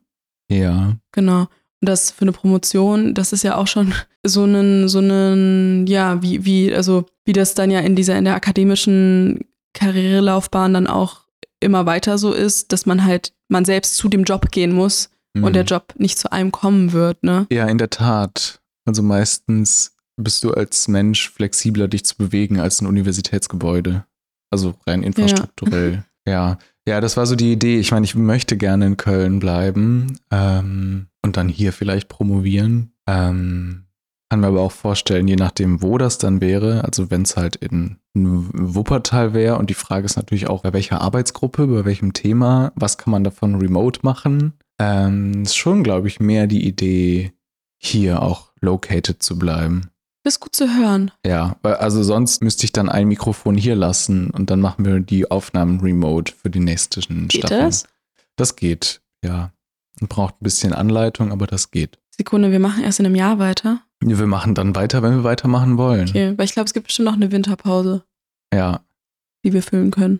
ja. Genau. Und das für eine Promotion, das ist ja auch schon [LAUGHS] so einen, so einen, ja, wie, wie, also wie das dann ja in dieser, in der akademischen Karrierelaufbahn dann auch immer weiter so ist, dass man halt, man selbst zu dem Job gehen muss Mhm. und der Job nicht zu einem kommen wird, ne? Ja, in der Tat. Also meistens bist du als Mensch flexibler, dich zu bewegen als ein Universitätsgebäude. Also rein infrastrukturell. [LAUGHS] Ja. ja. das war so die Idee. Ich meine, ich möchte gerne in Köln bleiben ähm, und dann hier vielleicht promovieren. Ähm, kann mir aber auch vorstellen, je nachdem, wo das dann wäre, also wenn es halt in, in Wuppertal wäre und die Frage ist natürlich auch, bei welcher Arbeitsgruppe, bei welchem Thema, was kann man davon remote machen? Ähm, ist schon, glaube ich, mehr die Idee, hier auch located zu bleiben. Das ist gut zu hören. Ja, weil also sonst müsste ich dann ein Mikrofon hier lassen und dann machen wir die Aufnahmen remote für die nächsten Geht Staffeln. das? Das geht, ja. Und braucht ein bisschen Anleitung, aber das geht. Sekunde, wir machen erst in einem Jahr weiter. Wir machen dann weiter, wenn wir weitermachen wollen. Okay, weil ich glaube, es gibt bestimmt noch eine Winterpause, Ja. die wir füllen können,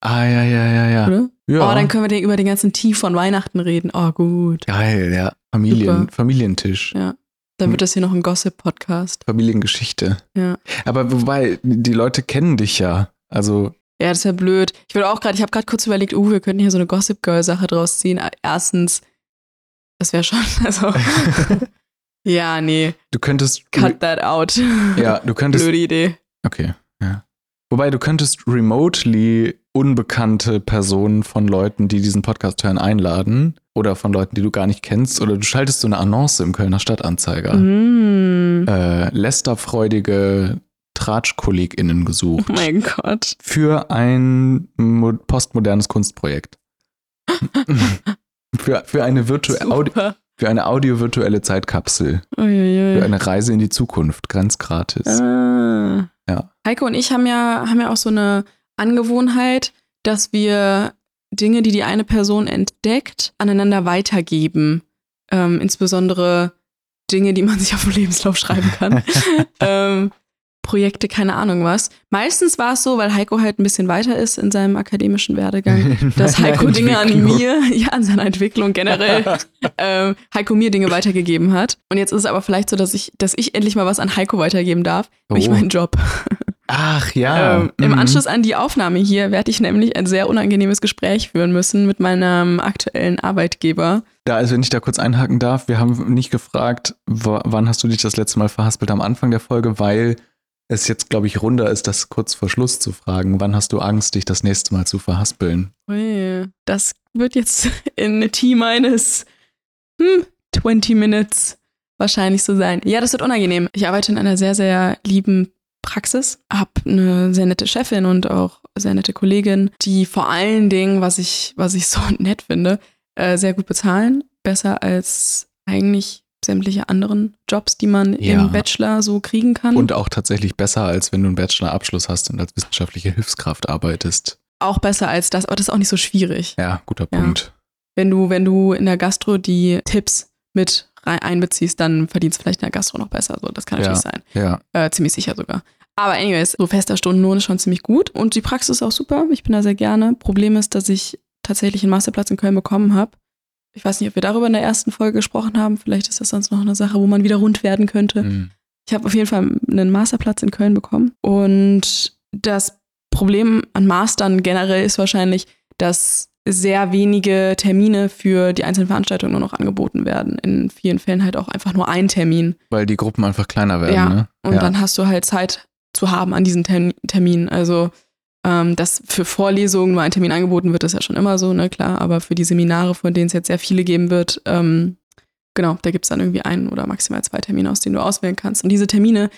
Ah, ja, ja, ja, ja. oder? ja. Oh, dann können wir den, über den ganzen Tee von Weihnachten reden. Oh, gut. Geil, ja. Familien, Super. Familientisch. Ja. Dann wird das hier noch ein Gossip-Podcast. Familiengeschichte. Ja. Aber wobei, die Leute kennen dich ja. Also, Ja, das ist ja blöd. Ich würde auch gerade, ich habe gerade kurz überlegt, uh, wir könnten hier so eine Gossip Girl-Sache draus ziehen. Erstens, das wäre schon, [LAUGHS] also. [LAUGHS] ja, nee, du könntest. cut that out. Ja, du könntest. Blöde Idee. Okay. Wobei du könntest remotely unbekannte Personen von Leuten, die diesen Podcast hören, einladen oder von Leuten, die du gar nicht kennst oder du schaltest so eine Annonce im Kölner Stadtanzeiger. Mm. Äh, lästerfreudige TratschkollegInnen gesucht Oh mein Gott. für ein mo postmodernes Kunstprojekt. [LAUGHS] für, für, eine virtu Audi Super. Für eine audio-virtuelle Zeitkapsel. Für Uiuiui. eine Reise in die Zukunft, grenzgratis. Ah. Ja. Heiko und ich haben ja, haben ja auch so eine Angewohnheit, dass wir Dinge, die die eine Person entdeckt, aneinander weitergeben. Ähm, insbesondere Dinge, die man sich auf den Lebenslauf schreiben kann. [LAUGHS] ähm, Projekte, keine Ahnung was. Meistens war es so, weil Heiko halt ein bisschen weiter ist in seinem akademischen Werdegang, [LAUGHS] dass Heiko Dinge an mir, [LAUGHS] ja, an seiner Entwicklung generell, [LAUGHS] ähm, Heiko mir Dinge weitergegeben hat. Und jetzt ist es aber vielleicht so, dass ich, dass ich endlich mal was an Heiko weitergeben darf, nämlich Oh. meinen Job. Ach ja. Ähm, Im Mhm. Anschluss an die Aufnahme hier werde ich nämlich ein sehr unangenehmes Gespräch führen müssen mit meinem aktuellen Arbeitgeber. Da, also wenn ich da kurz einhaken darf, wir haben nicht gefragt, wann hast du dich das letzte Mal verhaspelt am Anfang der Folge, weil es jetzt, glaube ich, runder ist, das kurz vor Schluss zu fragen. Wann hast du Angst, dich das nächste Mal zu verhaspeln? Das wird jetzt [LAUGHS] in T minus hm, 20 Minutes wahrscheinlich so sein. Ja, das wird unangenehm. Ich arbeite in einer sehr, sehr lieben Praxis, habe eine sehr nette Chefin und auch sehr nette Kollegin, die vor allen Dingen, was ich, was ich so [LAUGHS] nett finde, äh, sehr gut bezahlen. Besser als eigentlich sämtliche anderen Jobs, die man Ja. im Bachelor so kriegen kann. Und auch tatsächlich besser, als wenn du einen Bachelorabschluss hast und als wissenschaftliche Hilfskraft arbeitest. auch besser als das, aber das ist auch nicht so schwierig. Ja, guter Ja. Punkt. Wenn du, wenn du in der Gastro die Tipps mit einbeziehst, dann verdienst du vielleicht in der Gastro noch besser. So, das kann natürlich sein. Ja. Äh, ziemlich sicher sogar. Aber anyways, so fester Stundenlohn ist schon ziemlich gut und die Praxis ist auch super. Ich bin da sehr gerne. Problem ist, dass ich tatsächlich einen Masterplatz in Köln bekommen habe. Ich weiß nicht, ob wir darüber in der ersten Folge gesprochen haben. Vielleicht ist das sonst noch eine Sache, wo man wieder rund werden könnte. Mhm. Ich habe auf jeden Fall einen Masterplatz in Köln bekommen. Und das Problem an Mastern generell ist wahrscheinlich, dass sehr wenige Termine für die einzelnen Veranstaltungen nur noch angeboten werden. In vielen Fällen halt auch einfach nur ein Termin. Weil die Gruppen einfach kleiner werden, Ja, ne? Und dann hast du halt Zeit zu haben an diesen Term Terminen. Also, ähm, dass für Vorlesungen nur ein Termin angeboten wird, ist ja schon immer so, ne, klar. Aber für die Seminare, von denen es jetzt sehr viele geben wird, ähm, genau, da gibt es dann irgendwie ein oder maximal zwei Termine, aus denen du auswählen kannst. Und diese Termine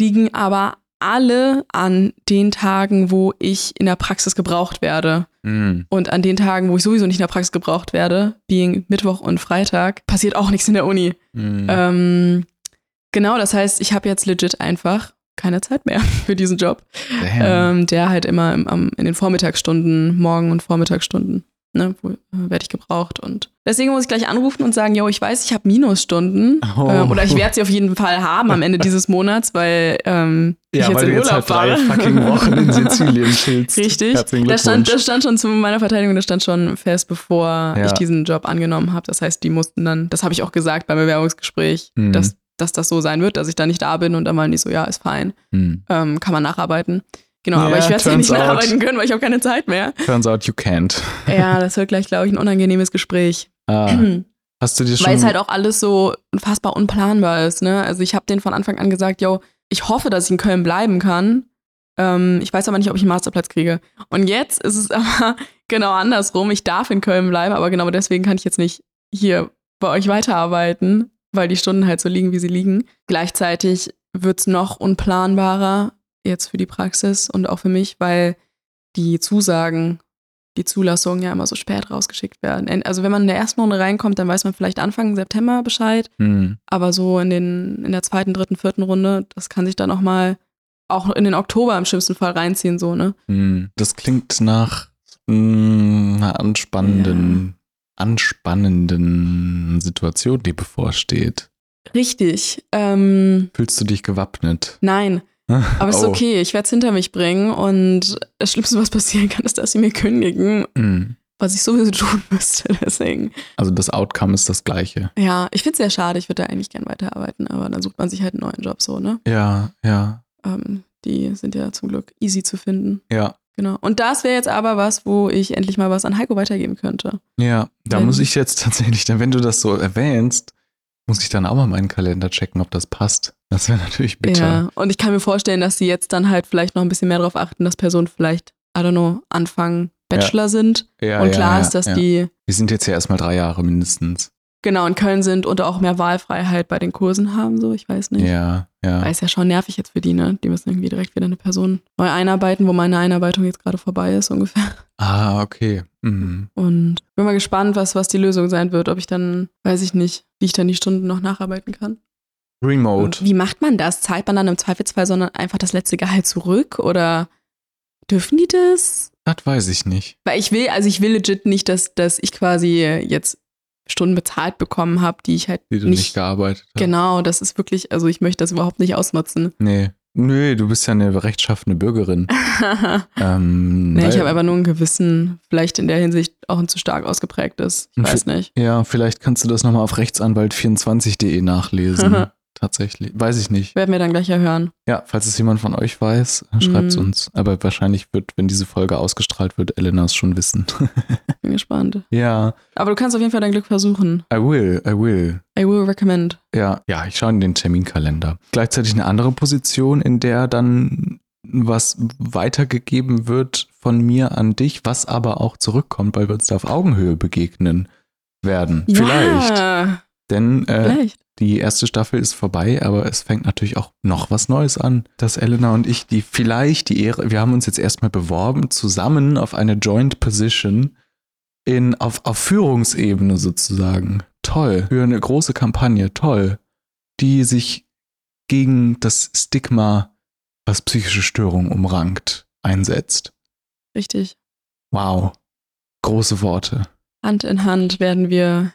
liegen aber alle an den Tagen, wo ich in der Praxis gebraucht werde. Hm. Und an den Tagen, wo ich sowieso nicht in der Praxis gebraucht werde, being Mittwoch und Freitag, passiert auch nichts in der Uni. Hm. Ähm, genau, das heißt, ich habe jetzt legit einfach keine Zeit mehr [LAUGHS] für diesen Job, ähm, der halt immer im, am, in den Vormittagsstunden, Morgen- und Vormittagsstunden, ne, äh, werde ich gebraucht. Und deswegen muss ich gleich anrufen und sagen, yo, ich weiß, ich habe Minusstunden Oh. ähm, oder ich werde sie auf jeden Fall haben am Ende [LAUGHS] dieses Monats, weil ähm, ich ja, jetzt weil in du jetzt Urlaub halt drei fucking Wochen in Sizilien [LAUGHS] chillst. Richtig. Das stand, das stand schon zu meiner Verteidigung, das stand schon fest, bevor Ja. ich diesen Job angenommen habe. Das heißt, die mussten dann, das habe ich auch gesagt beim Bewerbungsgespräch, Mhm. dass, dass das so sein wird, dass ich da nicht da bin und dann meinen die so, ja, ist fein, Hm. ähm, kann man nacharbeiten. Genau, aber Ja, ich werde es ja nicht out. nacharbeiten können, weil ich habe keine Zeit mehr. Turns out you can't. [LAUGHS] Ja, das wird gleich, glaube ich, ein unangenehmes Gespräch. Ah, [CLEARS THROAT] hast du dir schon. Weil es halt auch alles so unfassbar unplanbar ist. Ne? Also ich habe denen von Anfang an gesagt, yo, ich hoffe, dass ich in Köln bleiben kann. Ähm, ich weiß aber nicht, ob ich einen Masterplatz kriege. Und jetzt ist es [LAUGHS] aber genau andersrum. Ich darf in Köln bleiben, aber genau deswegen kann ich jetzt nicht hier bei euch weiterarbeiten, weil die Stunden halt so liegen, wie sie liegen. Gleichzeitig wird es noch unplanbarer jetzt für die Praxis und auch für mich, weil die Zusagen, die Zulassungen ja immer so spät rausgeschickt werden. En- Also wenn man in der ersten Runde reinkommt, dann weiß man vielleicht Anfang September Bescheid, Hm. aber so in, den, in der zweiten, dritten, vierten Runde, das kann sich dann auch mal auch in den Oktober im schlimmsten Fall reinziehen, so, ne? Hm. Das klingt nach mm, einer anspannenden, anspannenden Situation, die bevorsteht. Richtig. Ähm, Fühlst du dich gewappnet? nein, [LAUGHS] aber es ist Oh. okay. Ich werde es hinter mich bringen und das Schlimmste, was passieren kann, ist, dass sie mir kündigen, Hm. was ich sowieso tun müsste. [LAUGHS] Deswegen. Also das Outcome ist das gleiche. Ja, ich finde es sehr schade. Ich würde da eigentlich gern weiterarbeiten, aber dann sucht man sich halt einen neuen Job, so, ne? Ja, ja, Ähm, die sind ja zum Glück easy zu finden. ja. Genau. Und das wäre jetzt aber was, wo ich endlich mal was an Heiko weitergeben könnte. Ja, da Wenn- muss ich jetzt [LAUGHS] tatsächlich, dann, wenn du das so erwähnst, muss ich dann auch mal meinen Kalender checken, ob das passt. Das wäre [LAUGHS] natürlich bitter. Ja. Und ich kann mir vorstellen, dass sie jetzt dann halt vielleicht noch ein bisschen mehr darauf achten, dass Personen vielleicht, I don't know, Anfang Bachelor sind. Ja, und ja, klar ja, ist, dass ja. die Wir sind jetzt ja erstmal drei Jahre mindestens. Genau in Köln sind und auch mehr Wahlfreiheit bei den Kursen haben, so, ich weiß nicht. Ja, ja. Weil es ja schon nervig jetzt für die, ne? Die müssen irgendwie direkt wieder eine Person neu einarbeiten, wo meine Einarbeitung jetzt gerade vorbei ist, ungefähr. Ah, okay. Mhm. Und bin mal gespannt, was, was die Lösung sein wird, ob ich dann, weiß ich nicht, wie ich dann die Stunden noch nacharbeiten kann. Remote. Wie macht man das? Zahlt man dann im Zweifelsfall sondern einfach das letzte Gehalt zurück oder dürfen die das? Das weiß ich nicht. Weil ich will, also ich will legit nicht, dass, dass ich quasi jetzt Stunden bezahlt bekommen habe, die ich halt Wie du nicht, nicht. gearbeitet hast. genau, das ist wirklich, also ich möchte das überhaupt nicht ausnutzen. Nee. Nö, du bist ja eine rechtschaffene Bürgerin. [LAUGHS] Ähm, nee, ich habe einfach nur ein Gewissen, vielleicht in der Hinsicht auch ein zu stark ausgeprägtes. Ich weiß nicht. Ja, vielleicht kannst du das nochmal auf rechtsanwalt24.de nachlesen. [LAUGHS] Tatsächlich. Weiß ich nicht. Werden wir dann gleich erhören. Ja, falls es jemand von euch weiß, schreibt es Mhm. uns. Aber wahrscheinlich wird, wenn diese Folge ausgestrahlt wird, Elena es schon wissen. [LAUGHS] Bin gespannt. ja, Aber du kannst auf jeden Fall dein Glück versuchen. I will, I will. I will recommend. Ja, ja, ich schaue in den Terminkalender. Gleichzeitig eine andere Position, in der dann was weitergegeben wird von mir an dich, was aber auch zurückkommt, weil wir uns da auf Augenhöhe begegnen werden. Vielleicht. Denn äh, die erste Staffel ist vorbei, aber es fängt natürlich auch noch was Neues an, dass Elena und ich die vielleicht die Ehre, wir haben uns jetzt erstmal beworben, zusammen auf eine Joint Position in, auf, auf Führungsebene sozusagen. Toll. Für eine große Kampagne, toll. Die sich gegen das Stigma, was psychische Störungen umrankt, einsetzt. Richtig. Wow. Große Worte. Hand in Hand werden wir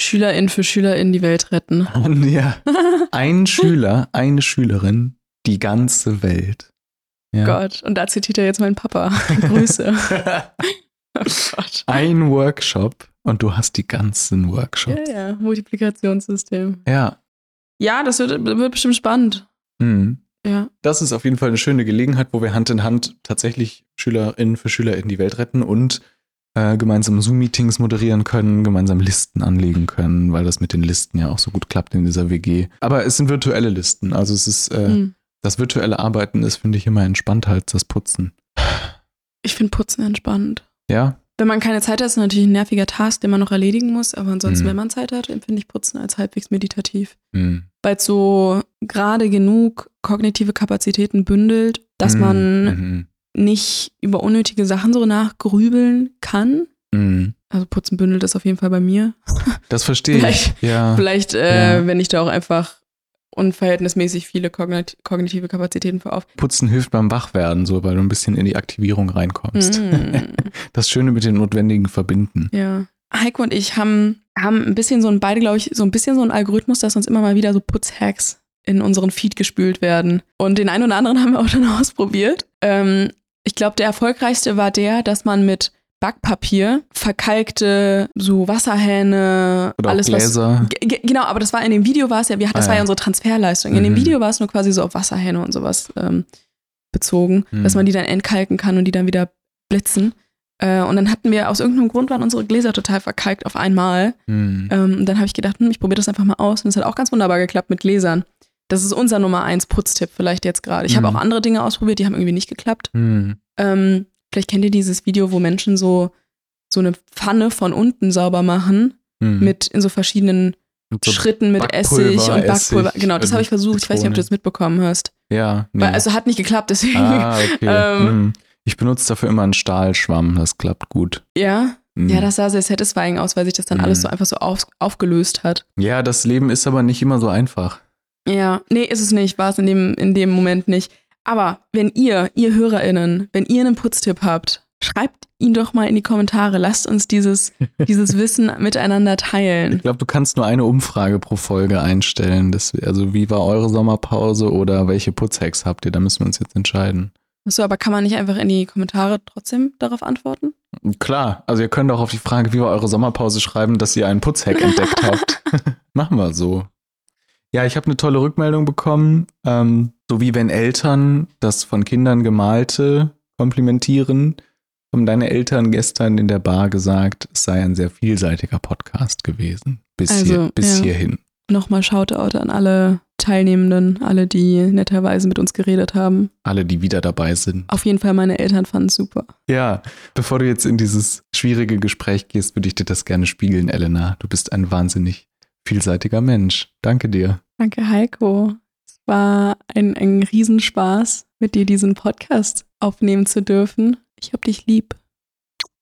SchülerInnen für SchülerInnen die Welt retten. [LAUGHS] ja. Ein Schüler, eine Schülerin, die ganze Welt. Ja. Gott, und da zitiert er jetzt meinen Papa. [LAUGHS] Grüße. [LAUGHS] oh Gott. Ein Workshop und du hast die ganzen Workshops. Ja, ja, Multiplikationssystem. Ja. Ja, das wird, wird bestimmt spannend. Mhm. Ja. Das ist auf jeden Fall eine schöne Gelegenheit, wo wir Hand in Hand tatsächlich SchülerInnen für SchülerInnen die Welt retten und äh, gemeinsam Zoom-Meetings moderieren können, gemeinsam Listen anlegen können, weil das mit den Listen ja auch so gut klappt in dieser WG. Aber es sind virtuelle Listen. Also es ist, äh, Hm. das virtuelle Arbeiten ist, finde ich, immer entspannter als das Putzen. Ich finde Putzen entspannt. Ja? Wenn man keine Zeit hat, ist es natürlich ein nerviger Task, den man noch erledigen muss. Aber ansonsten, Mhm. wenn man Zeit hat, empfinde ich Putzen als halbwegs meditativ. Hm. Weil es so gerade genug kognitive Kapazitäten bündelt, dass Hm. man Mhm. Nicht über unnötige Sachen so nachgrübeln kann. Mhm. Also Putzen bündelt das auf jeden Fall bei mir. Das verstehe ich. Vielleicht- Ja. Vielleicht, äh, Ja. wenn ich da auch einfach unverhältnismäßig viele kognit- kognitive Kapazitäten für auf. Putzen hilft beim Wachwerden, so, weil du ein bisschen in die Aktivierung reinkommst. Mm, [LAUGHS] Das Schöne mit den notwendigen verbinden. ja. Heiko und ich haben, haben ein bisschen so ein, beide, glaube ich, so ein bisschen so ein Algorithmus, dass uns immer mal wieder so Putzhacks in unseren Feed gespült werden. Und den einen oder anderen haben wir auch schon [LAUGHS] ausprobiert. Ähm, ich glaube, der erfolgreichste war der, dass man mit Backpapier verkalkte so Wasserhähne, Oder alles was Gläser. G- Genau, aber das war in dem Video war es ja, wir, das Ah, war ja unsere Transferleistung. In dem Mhm. Video war es nur quasi so auf Wasserhähne und sowas ähm, bezogen, Mhm. dass man die dann entkalken kann und die dann wieder blitzen. Äh, und dann hatten wir, aus irgendeinem Grund waren unsere Gläser total verkalkt auf einmal. Hm. Ähm, und dann habe ich gedacht, hm, ich probiere das einfach mal aus. Und es hat auch ganz wunderbar geklappt mit Gläsern. Das ist unser Nummer eins Putztipp vielleicht jetzt gerade. Ich habe Mhm. auch andere Dinge ausprobiert, die haben irgendwie nicht geklappt. Hm. Ähm, vielleicht kennt ihr dieses Video, wo Menschen so, so eine Pfanne von unten sauber machen Hm. mit in so verschiedenen Mit so- Schritten mit Essig und Backpulver. Essig, genau, das habe ich versucht. Ich weiß nicht, ob du Zitrone. das mitbekommen hast. Ja, nee. Weil, also hat nicht geklappt, deswegen. ah, okay. [LAUGHS] ähm, hm. Ich benutze dafür immer einen Stahlschwamm, das klappt gut. ja, Hm. ja, das sah sehr satisfying aus, weil sich das dann Mhm. alles so einfach so auf, aufgelöst hat. ja, das Leben ist aber nicht immer so einfach. Ja, nee, ist es nicht, war es in dem, in dem Moment nicht. Aber wenn ihr, ihr HörerInnen, wenn ihr einen Putztipp habt, schreibt ihn doch mal in die Kommentare. Lasst uns dieses, [LAUGHS] dieses Wissen miteinander Ich teilen. glaube, du kannst nur eine Umfrage pro Folge einstellen. Das, also, wie war eure Sommerpause oder welche Putzhacks habt ihr? Da müssen wir uns jetzt entscheiden. Achso, aber kann man nicht einfach in die Kommentare trotzdem darauf antworten? Klar, also ihr könnt auch auf die Frage, wie war eure Sommerpause, schreiben, dass ihr einen Putzhack entdeckt [LAUGHS] habt. Machen wir so. Ja, ich habe eine tolle Rückmeldung bekommen, ähm, so wie wenn Eltern das von Kindern gemalte komplimentieren, haben deine Eltern gestern in der Bar gesagt, es sei ein sehr vielseitiger Podcast gewesen. Bis, Also, hier, bis ja. hierhin. Nochmal Shoutout an alle Teilnehmenden, alle, die netterweise mit uns geredet haben. Alle, die wieder dabei sind. Auf jeden Fall meine Eltern fanden es super. Ja, bevor du jetzt in dieses schwierige Gespräch gehst, würde ich dir das gerne spiegeln, Elena. Du bist ein wahnsinnig vielseitiger Mensch. Danke dir. Danke, Heiko. Es war ein, ein Riesenspaß, mit dir diesen Podcast aufnehmen zu dürfen. Ich hab dich lieb.